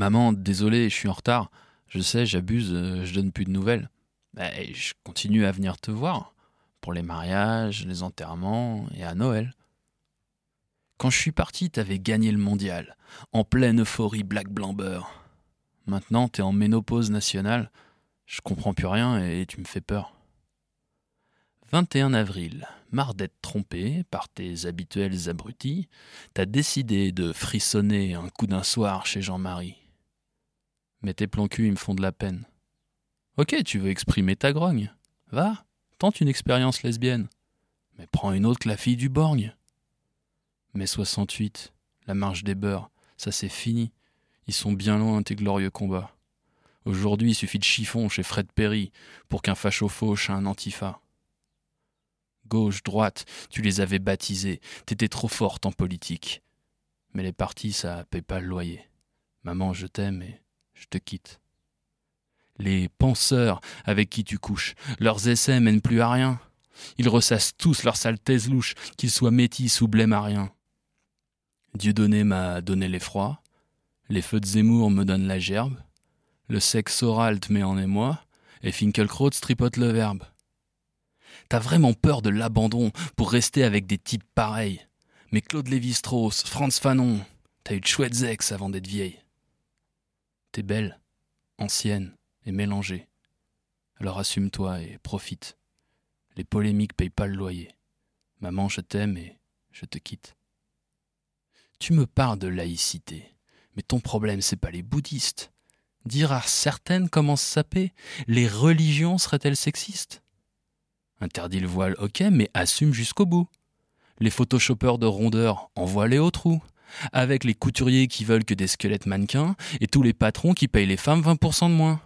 Maman, désolé, je suis en retard. Je sais, j'abuse, euh, je donne plus de nouvelles. Mais je continue à venir te voir. Pour les mariages, les enterrements et à Noël. Quand je suis parti, t'avais gagné le mondial. En pleine euphorie black blamber. Maintenant, t'es en ménopause nationale. Je comprends plus rien et tu me fais peur. 21 avril, marre d'être trompé par tes habituels abrutis, t'as décidé de frissonner un coup d'un soir chez Jean-Marie. Mais tes plans cul, ils me font de la peine. Ok, tu veux exprimer ta grogne. Va, tente une expérience lesbienne. Mais prends une autre que la fille du borgne. Mais 68, la marche des beurs, ça c'est fini. Ils sont bien loin tes glorieux combats. Aujourd'hui, il suffit de chiffon chez Fred Perry pour qu'un facho fauche un antifa gauche, droite, tu les avais baptisés, t'étais trop forte en politique. Mais les partis, ça paye pas le loyer. Maman, je t'aime et je te quitte. Les penseurs avec qui tu couches, leurs essais mènent plus à rien. Ils ressassent tous leur thèse louche, qu'ils soient métis ou blémariens. Dieudonné m'a donné l'effroi, les feux de Zemmour me donnent la gerbe, le sexe oral te met en émoi, et Finkelkraut tripote le verbe. T'as vraiment peur de l'abandon pour rester avec des types pareils. Mais Claude Lévi-Strauss, Franz Fanon, t'as eu de chouettes ex avant d'être vieille. T'es belle, ancienne et mélangée. Alors assume-toi et profite. Les polémiques payent pas le loyer. Maman, je t'aime et je te quitte. Tu me parles de laïcité, mais ton problème c'est pas les bouddhistes. Dire à certaines comment se saper, les religions seraient-elles sexistes? Interdit le voile, ok, mais assume jusqu'au bout. Les photoshoppers de rondeurs, envoie-les au trou. Avec les couturiers qui veulent que des squelettes mannequins et tous les patrons qui payent les femmes 20% de moins.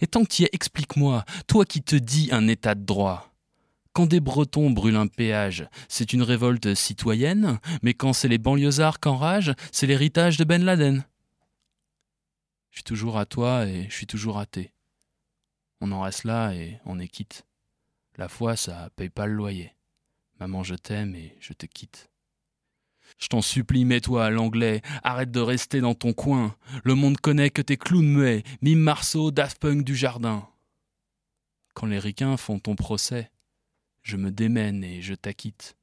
Et tant que tu explique-moi, toi qui te dis un état de droit. Quand des Bretons brûlent un péage, c'est une révolte citoyenne, mais quand c'est les banlieusards qu'enragent, c'est l'héritage de Ben Laden. Je suis toujours à toi et je suis toujours à thé. On en reste là et on est quitte. La foi, ça paye pas le loyer. Maman, je t'aime et je te quitte. Je t'en supplie, mets-toi à l'anglais, arrête de rester dans ton coin. Le monde connaît que t'es clown muet, mime Marceau, Daft Punk du jardin. Quand les ricains font ton procès, je me démène et je t'acquitte.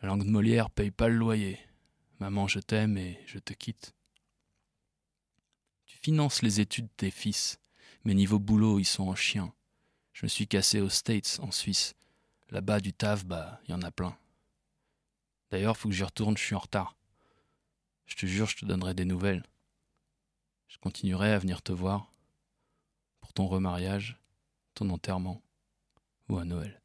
La langue de Molière paye pas le loyer. Maman, je t'aime et je te quitte. Tu finances les études de tes fils, mais niveau boulot, ils sont en chien. Je me suis cassé aux States, en Suisse. Là-bas, du taf, bah, y en a plein. D'ailleurs, faut que j'y retourne, je suis en retard. Je te jure, je te donnerai des nouvelles. Je continuerai à venir te voir pour ton remariage, ton enterrement ou à Noël.